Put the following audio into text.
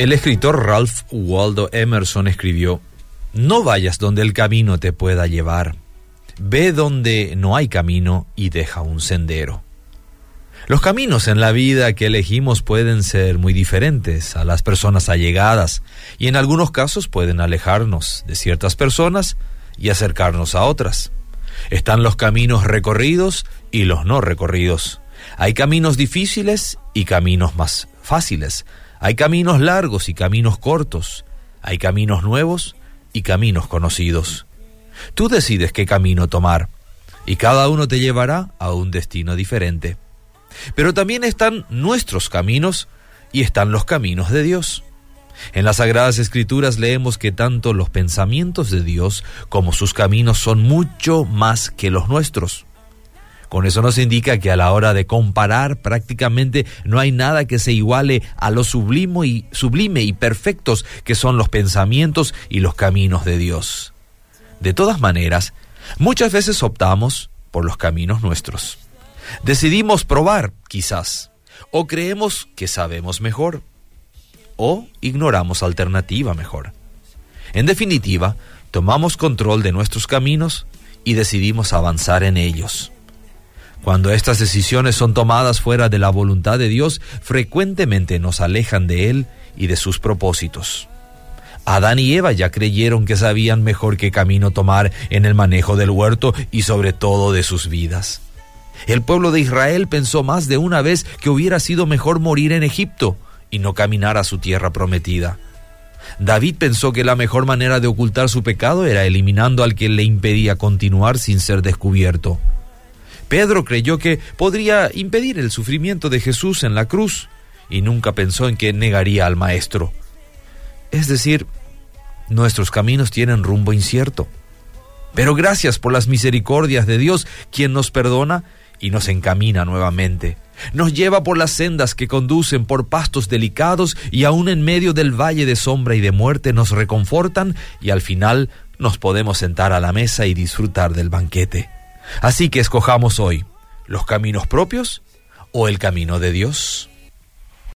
El escritor Ralph Waldo Emerson escribió, No vayas donde el camino te pueda llevar, ve donde no hay camino y deja un sendero. Los caminos en la vida que elegimos pueden ser muy diferentes a las personas allegadas y en algunos casos pueden alejarnos de ciertas personas y acercarnos a otras. Están los caminos recorridos y los no recorridos. Hay caminos difíciles y caminos más fáciles. Hay caminos largos y caminos cortos. Hay caminos nuevos y caminos conocidos. Tú decides qué camino tomar y cada uno te llevará a un destino diferente. Pero también están nuestros caminos y están los caminos de Dios. En las Sagradas Escrituras leemos que tanto los pensamientos de Dios como sus caminos son mucho más que los nuestros. Con eso nos indica que a la hora de comparar prácticamente no hay nada que se iguale a lo sublime y, sublime y perfectos que son los pensamientos y los caminos de Dios. De todas maneras, muchas veces optamos por los caminos nuestros. Decidimos probar, quizás, o creemos que sabemos mejor, o ignoramos alternativa mejor. En definitiva, tomamos control de nuestros caminos y decidimos avanzar en ellos. Cuando estas decisiones son tomadas fuera de la voluntad de Dios, frecuentemente nos alejan de Él y de sus propósitos. Adán y Eva ya creyeron que sabían mejor qué camino tomar en el manejo del huerto y sobre todo de sus vidas. El pueblo de Israel pensó más de una vez que hubiera sido mejor morir en Egipto y no caminar a su tierra prometida. David pensó que la mejor manera de ocultar su pecado era eliminando al que le impedía continuar sin ser descubierto. Pedro creyó que podría impedir el sufrimiento de Jesús en la cruz y nunca pensó en que negaría al Maestro. Es decir, nuestros caminos tienen rumbo incierto. Pero gracias por las misericordias de Dios, quien nos perdona y nos encamina nuevamente. Nos lleva por las sendas que conducen por pastos delicados y aún en medio del valle de sombra y de muerte nos reconfortan y al final nos podemos sentar a la mesa y disfrutar del banquete. Así que escojamos hoy los caminos propios o el camino de Dios.